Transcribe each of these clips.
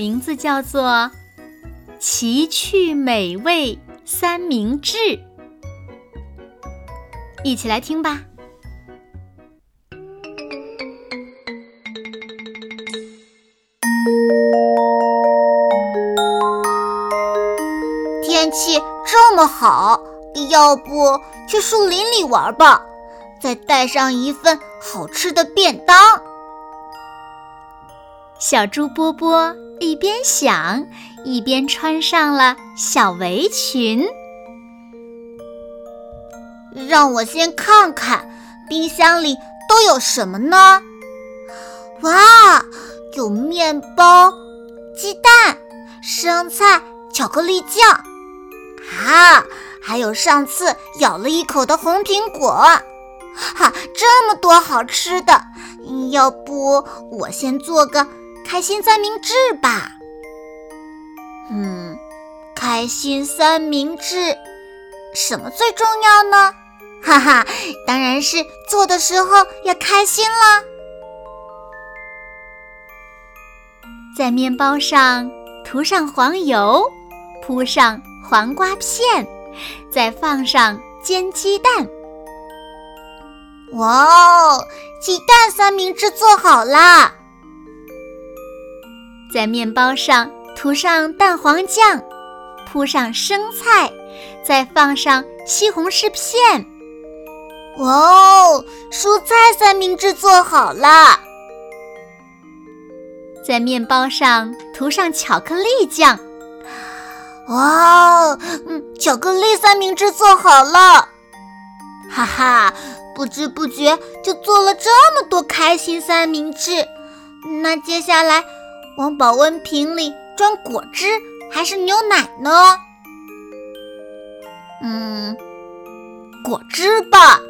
名字叫做《奇趣美味三明治》，一起来听吧。天气这么好，要不去树林里玩吧？再带上一份好吃的便当。小猪波波一边想，一边穿上了小围裙。让我先看看冰箱里都有什么呢？哇，有面包、鸡蛋、生菜、巧克力酱，啊，还有上次咬了一口的红苹果。哈，这么多好吃的，要不我先做个。开心三明治吧，嗯，开心三明治，什么最重要呢？哈哈，当然是做的时候要开心啦。在面包上涂上黄油，铺上黄瓜片，再放上煎鸡蛋。哇哦，鸡蛋三明治做好啦！在面包上涂上蛋黄酱，铺上生菜，再放上西红柿片。哇哦，蔬菜三明治做好了！在面包上涂上巧克力酱。哇哦，嗯，巧克力三明治做好了！哈哈，不知不觉就做了这么多开心三明治。那接下来。往保温瓶里装果汁还是牛奶呢？嗯，果汁吧。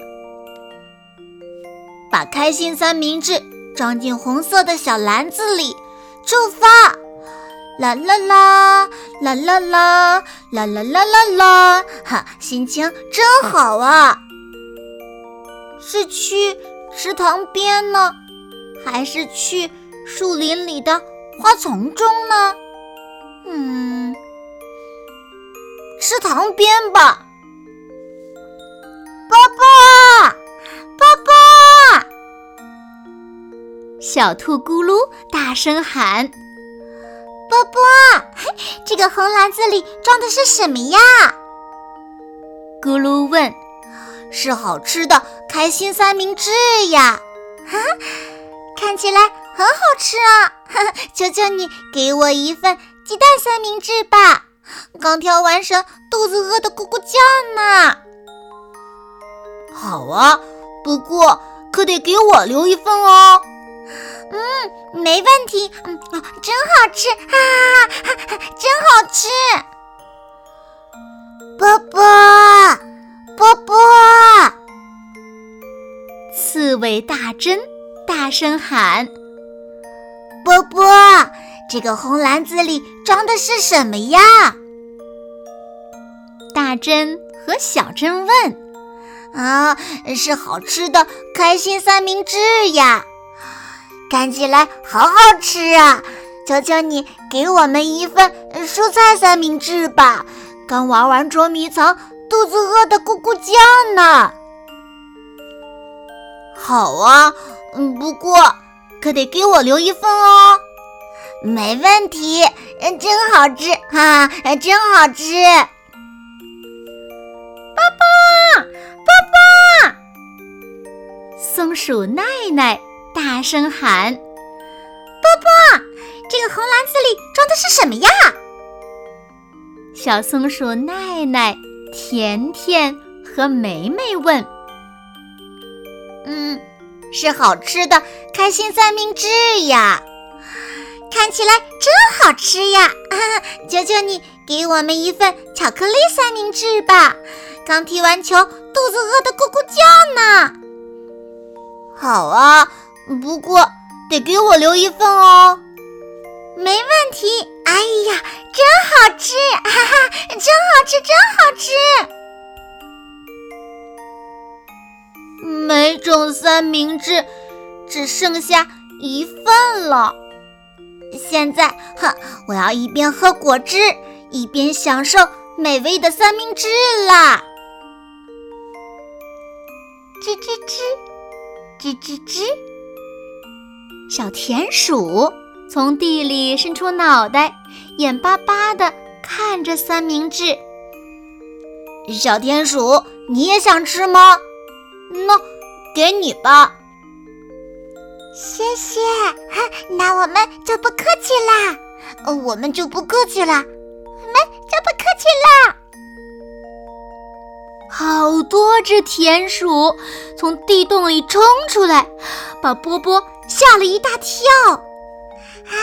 把开心三明治装进红色的小篮子里，出发！啦啦啦啦啦啦啦啦啦啦啦！哈，心情真好啊！是去池塘边呢，还是去树林里的？花丛中呢？嗯，池塘边吧。爸爸，爸爸！小兔咕噜大声喊：“爸爸，这个红篮子里装的是什么呀？”咕噜问：“是好吃的开心三明治呀！”哈，看起来。很好吃啊！求求你给我一份鸡蛋三明治吧，刚跳完绳，肚子饿得咕咕叫呢。好啊，不过可得给我留一份哦。嗯，没问题。嗯，真好吃，哈哈哈，真好吃。波波波波！刺猬大珍大声喊。波波，这个红篮子里装的是什么呀？大珍和小珍问。啊，是好吃的开心三明治呀，看起来好好吃啊！求求你给我们一份蔬菜三明治吧，刚玩完捉迷藏，肚子饿得咕咕叫呢。好啊，嗯，不过。可得给我留一份哦，没问题，真好吃哈，真好吃！爸爸，爸爸！松鼠奈奈大声喊：“爸爸，这个红篮子里装的是什么呀？”小松鼠奈奈、甜甜和梅梅问：“嗯。”是好吃的开心三明治呀！看起来真好吃呀！求求你给我们一份巧克力三明治吧！刚踢完球，肚子饿得咕咕叫呢。好啊，不过得给我留一份哦。没问题。哎呀，三明治只剩下一份了。现在，哼，我要一边喝果汁，一边享受美味的三明治啦！吱吱吱，吱吱吱，小田鼠从地里伸出脑袋，眼巴巴地看着三明治。小田鼠，你也想吃吗？那给你吧。谢谢，那我们就不客气啦。我们就不客气啦，我们就不客气啦。好多只田鼠从地洞里冲出来，把波波吓了一大跳。啊，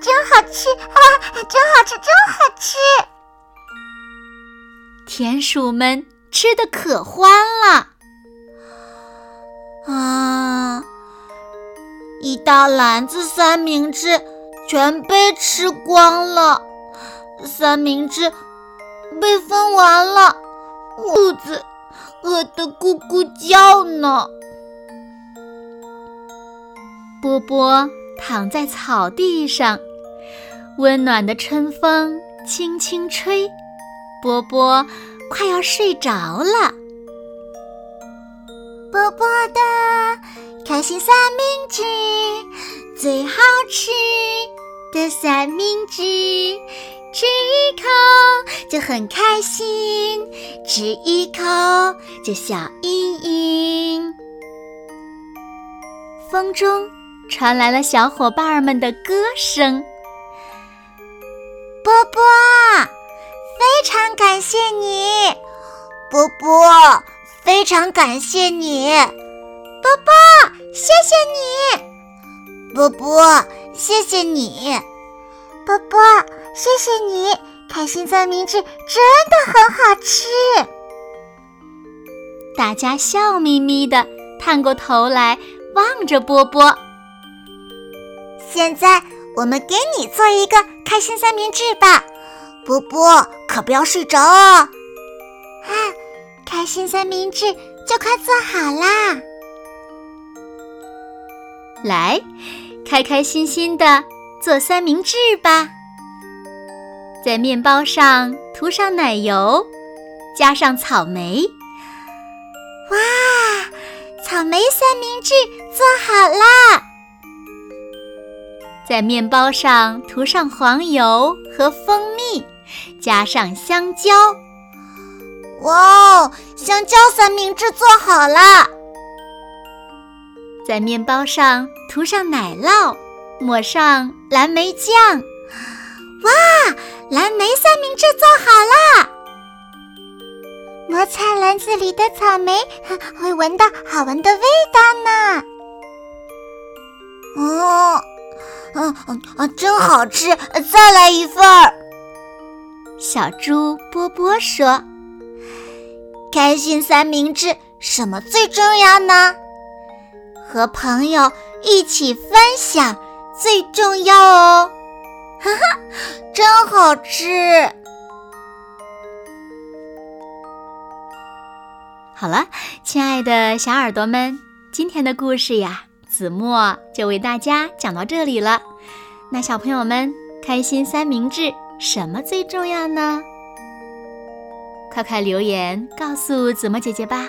真好吃啊！真好吃，真好吃！田鼠们吃的可欢了。一大篮子三明治全被吃光了，三明治被分完了，肚子饿得咕咕叫呢。波波躺在草地上，温暖的春风轻轻吹，波波快要睡着了。波波的开心三明治，最好吃的三明治，吃一口就很开心，吃一口就笑盈盈。风中传来了小伙伴们的歌声。波波，非常感谢你，波波。非常感谢你，波波，谢谢你，波波，谢谢你，波波，谢谢你。开心三明治真的很好吃。大家笑眯眯的探过头来望着波波。现在我们给你做一个开心三明治吧，波波可不要睡着哦。啊。开心三明治就快做好啦！来，开开心心的做三明治吧。在面包上涂上奶油，加上草莓。哇，草莓三明治做好啦！在面包上涂上黄油和蜂蜜，加上香蕉。哇哦，香蕉三明治做好了，在面包上涂上奶酪，抹上蓝莓酱。哇，蓝莓三明治做好了！摩擦篮子里的草莓，会闻到好闻的味道呢。哦，嗯嗯啊，真好吃！再来一份儿。小猪波波说。开心三明治什么最重要呢？和朋友一起分享最重要哦！哈哈，真好吃！好了，亲爱的小耳朵们，今天的故事呀，子墨就为大家讲到这里了。那小朋友们，开心三明治什么最重要呢？快快留言告诉子墨姐姐吧！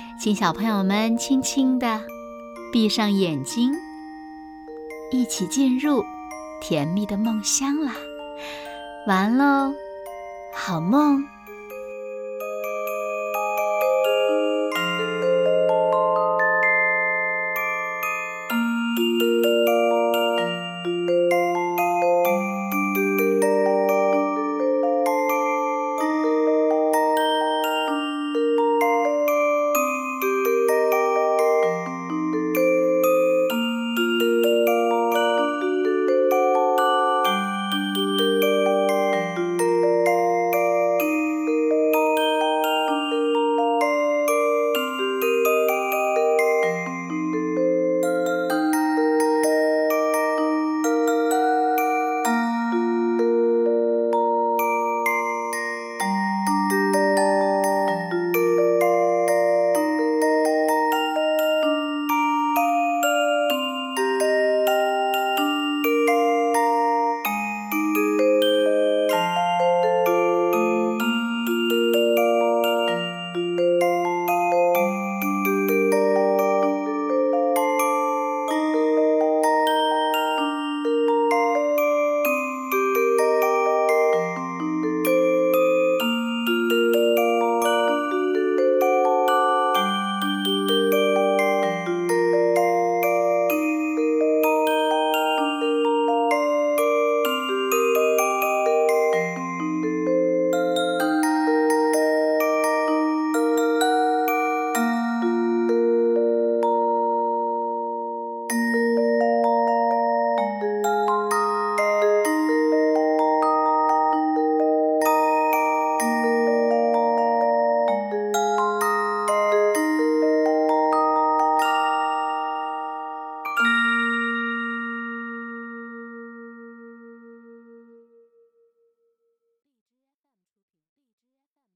请小朋友们轻轻的闭上眼睛，一起进入甜蜜的梦乡啦。完喽，好梦。